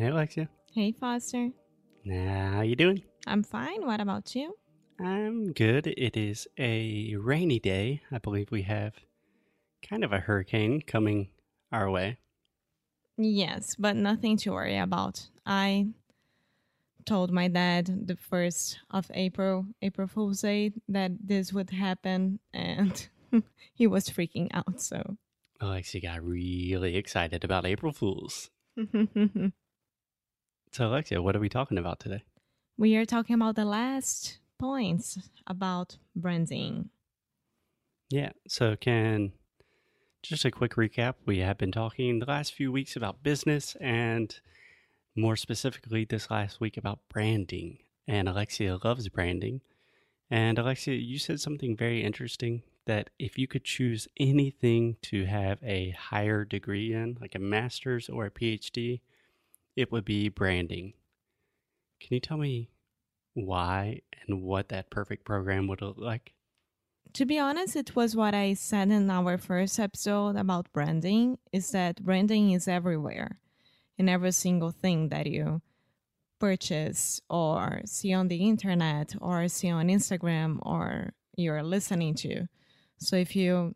Hey, Alexia. Hey, Foster. Now, how you doing? I'm fine. What about you? I'm good. It is a rainy day. I believe we have kind of a hurricane coming our way. Yes, but nothing to worry about. I told my dad the first of April, April Fool's Day, that this would happen, and he was freaking out. So, Alexia got really excited about April Fools. So, Alexia, what are we talking about today? we are talking about the last points about branding. Yeah. So, can just a quick recap. We have been talking the last few weeks about business and more specifically this last week about branding. And Alexia loves branding. And Alexia, you said something very interesting that if you could choose anything to have a higher degree in, like a master's or a PhD, it would be branding. Can you tell me why and what that perfect program would look like? To be honest, it was what I said in our first episode about branding is that branding is everywhere in every single thing that you purchase or see on the internet or see on Instagram or you're listening to. So if you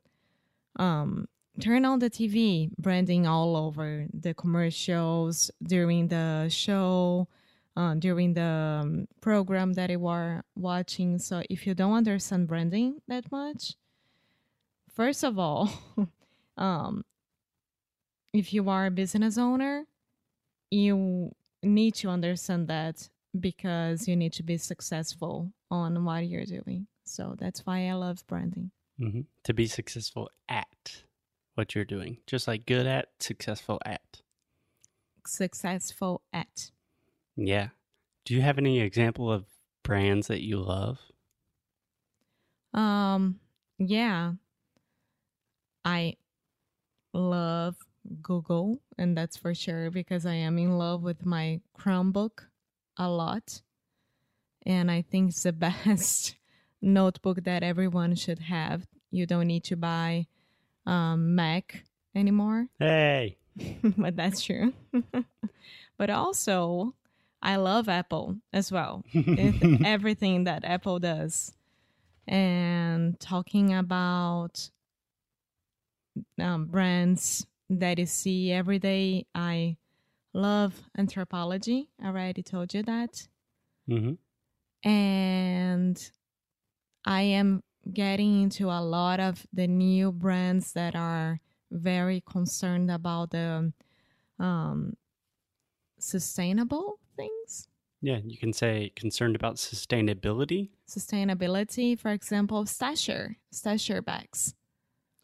um, turn on the TV, branding all over the commercials during the show, uh, during the um, program that you are watching. So if you don't understand branding that much, first of all, um, if you are a business owner, you need to understand that because you need to be successful on what you're doing. So that's why I love branding. hmm To be successful at what you're doing, just like good at, successful at. Successful at. Yeah. Do you have any example of brands that you love? Um, yeah. I love Google, and that's for sure because I am in love with my Chromebook a lot. And I think it's the best notebook that everyone should have. You don't need to buy um, Mac anymore, Hey. but that's true. but also, I love Apple as well. Everything that Apple does. And talking about um, brands that you see every day, I love Anthropologie. I already told you that. hmm And I am getting into a lot of the new brands that are very concerned about the um, sustainable things. Yeah, you can say concerned about sustainability. Sustainability, for example, stasher, stasher bags.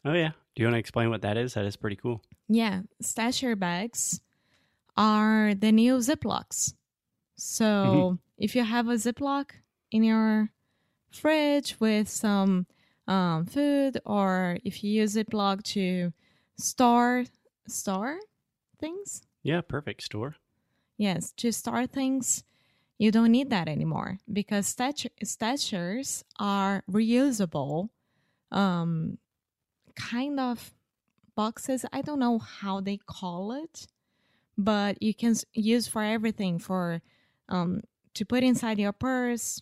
Oh, yeah. Do you want to explain what that is? That is pretty cool. Yeah, stasher bags are the new Ziplocs. So if you have a Ziploc in your fridge with some um, food, or if you use Ziploc to store store things, Yeah, perfect store. yes, to store things, you don't need that anymore because stash- stashers are reusable, um, kind of boxes. I don't know how they call it, but you can use for everything for um, to put inside your purse,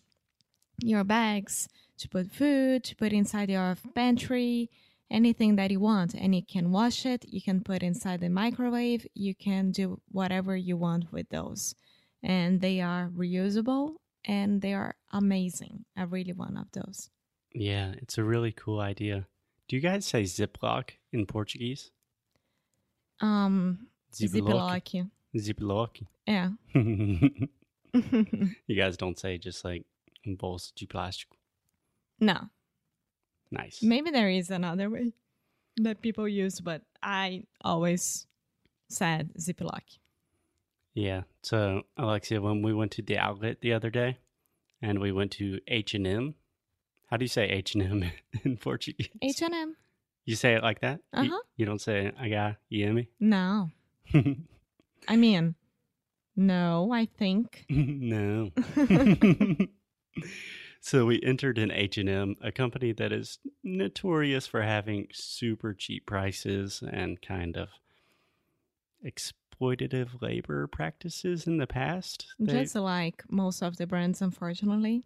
your bags, to put food, to put inside your pantry, anything that you want. And you can wash it, you can put inside the microwave, you can do whatever you want with those. And they are reusable and they are amazing. I really one of those. Yeah, it's a really cool idea. Do you guys say Ziploc in Portuguese? Um. Ziploc. Ziploc. Yeah. you guys don't say just like bolsa de plástico. no, Nice. maybe there is another way that people use, but I always said Ziploc. Yeah. So Alexia, when we went to the outlet the other day, and we went to H and M. How do you say H and M in Portuguese? H and M. You say it like that? You- Uh-huh. You, don't say I got you No? I mean, no. I think. no. So we entered in H&M, a company that is notorious for having super cheap prices and kind of exploitative labor practices in the past. They- Just like most of the brands, unfortunately.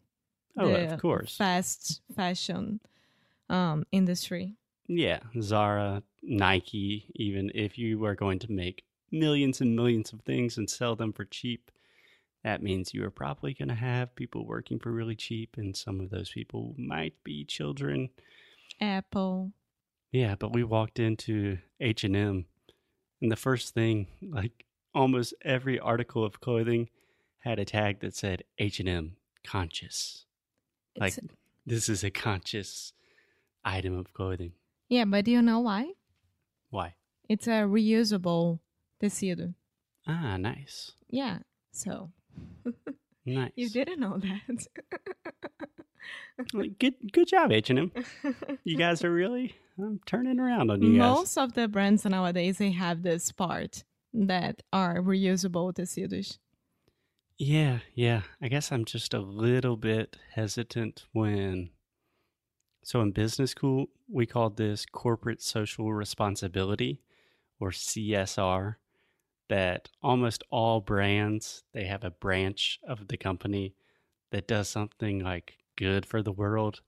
oh, of course. Fast fashion um, industry. Yeah, Zara, Nike, even if you are going to make millions and millions of things and sell them for cheap, that means you are probably going to have people working for really cheap, and some of those people might be children. Apple. Yeah, but we walked into H and M, and the first thing, like almost every article of clothing, had a tag that said H and M conscious. Like this is a conscious item of clothing. yeah, but do you know why? Why? It's a reusable tecido. Ah, nice. Yeah. So Nice. you didn't know that. Good, good job, H and M. You guys are really I'm turning around on you guys. Most of the brands nowadays they have this part that are reusable tecidos. Yeah, yeah. I guess I'm just a little bit hesitant when. So in business school, we called this corporate social responsibility, or CSR. That almost all brands they have a branch of the company that does something like good for the world.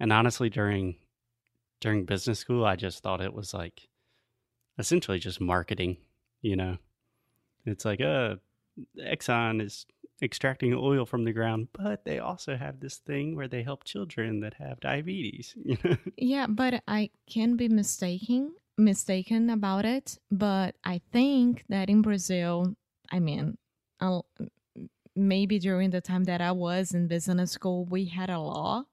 And honestly, during during business school, I just thought it was like essentially just marketing. You know, it's like uh Exxon is extracting oil from the ground, but they also have this thing where they help children that have diabetes. Yeah, but I can be mistaken mistaken about it. But I think that in Brazil, I mean, I'll, maybe during the time that I was in business school, we had a law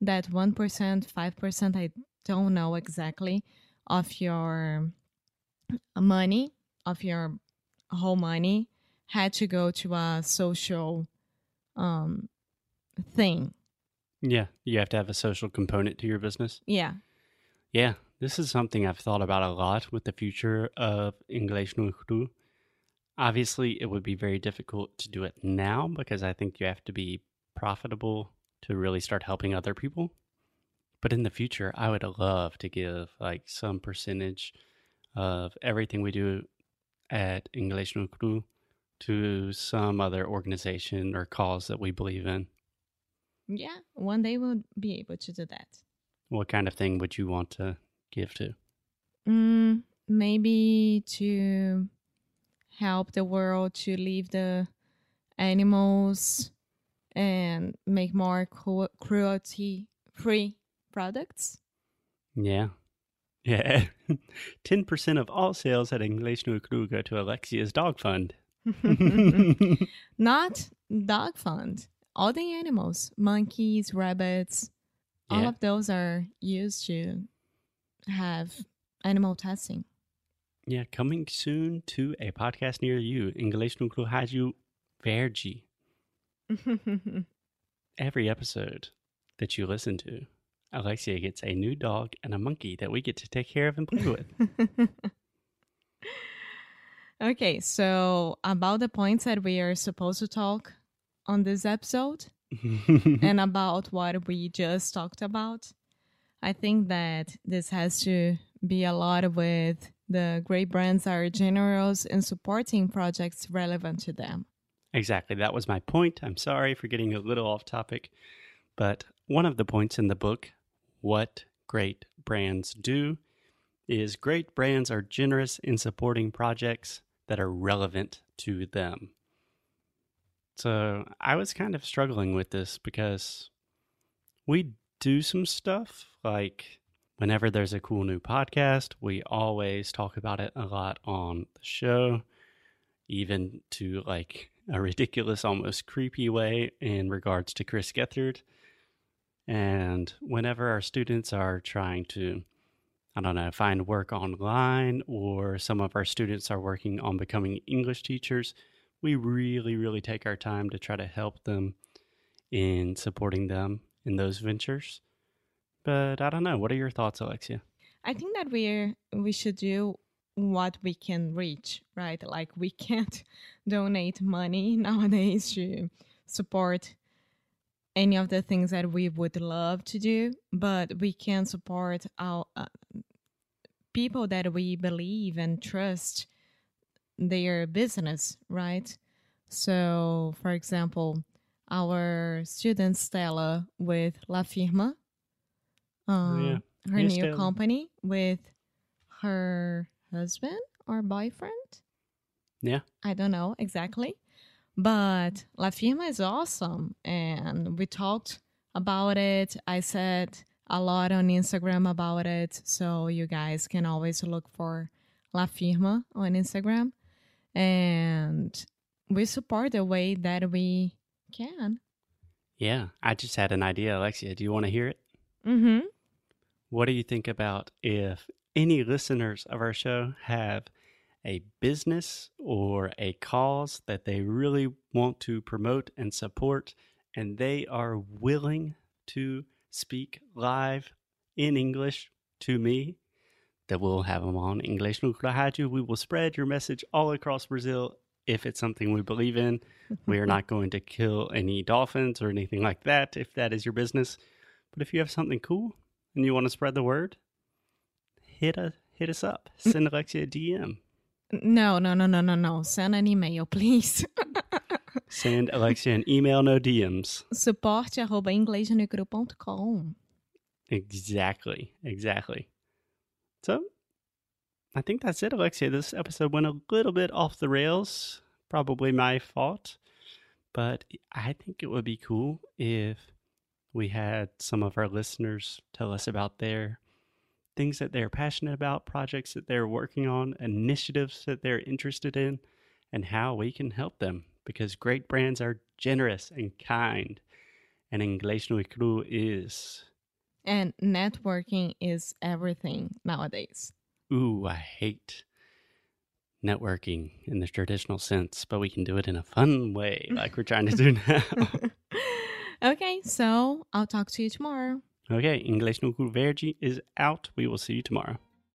that one percent, five percent, I don't know exactly, of your money, of your whole money, had to go to a social um thing. yeah, you have to have a social component to your business. Yeah. Yeah, this is something I've thought about a lot with the future of English no Cru. Obviously, it would be very difficult to do it now because I think you have to be profitable to really start helping other people. But in the future, I would love to give like some percentage of everything we do at English no Cru to some other organization or cause that we believe in. Yeah, one day we'll be able to do that. What kind of thing would you want to give to? Mm, maybe to help the world to leave the animals and make more cru- cruelty free products. Yeah. Yeah. 10% of all sales at English Cru go to Alexia's dog fund. Not dog fund. All the animals, monkeys, rabbits, all Yeah. of those are used to have animal testing. yeah, coming soon to a podcast near you. English no Rádio Verde. Every episode that you listen to, Alexia gets a new dog and a monkey that we get to take care of and play with. okay, so about the points that we are supposed to talk on this episode and about what we just talked about, I think that this has to be a lot with the great brands are generous in supporting projects relevant to them. Exactly. That was my point. I'm sorry for getting a little off topic. But one of the points in the book, What Great Brands Do, is great brands are generous in supporting projects that are relevant to them. So I was kind of struggling with this because we do some stuff like whenever there's a cool new podcast, we always talk about it a lot on the show, even to like a ridiculous, almost creepy way in regards to Chris Gethard. And whenever our students are trying to, I don't know, find work online, or some of our students are working on becoming English teachers, we really, really take our time to try to help them in supporting them in those ventures. But I don't know. What are your thoughts, Alexia? I think that we're we should do what we can reach, right? Like we can't donate money nowadays to support any of the things that we would love to do, but we can support our uh, people that we believe and trust their business, right? So, for example, our student Stella with La Firma, um, yeah. her Hey, new Stella. company with her husband or boyfriend. Yeah. I don't know exactly. But La Firma is awesome. And we talked about it. I said a lot on Instagram about it. So you guys can always look for La Firma on Instagram. And we support the way that we can. Yeah. I just had an idea, Alexia. Do you want to hear it? Mm-hmm. What do you think about if any listeners of our show have a business or a cause that they really want to promote and support, and they are willing to speak live in English to me? That we'll have them on English. We will spread your message all across Brazil if it's something we believe in. We are mm-hmm. not going to kill any dolphins or anything like that if that is your business. But if you have something cool and you want to spread the word, hit a hit us up. Mm. Send Alexia a DM. No, no, no, no, no, no. Send an email, please. Send Alexia an email, no DMs. Arroba inglesnegro.com. Exactly. Exactly. So I think that's it, Alexia. This episode went a little bit off the rails. Probably my fault. But I think it would be cool if we had some of our listeners tell us about their things that they're passionate about, projects that they're working on, initiatives that they're interested in, and how we can help them. Because great brands are generous and kind, and English no Cru is. And networking is everything nowadays. Ooh, I hate networking in the traditional sense, but we can do it in a fun way, like we're trying to do now. okay, so I'll talk to you tomorrow. okay, English no Cru Verde is out. We will see you tomorrow.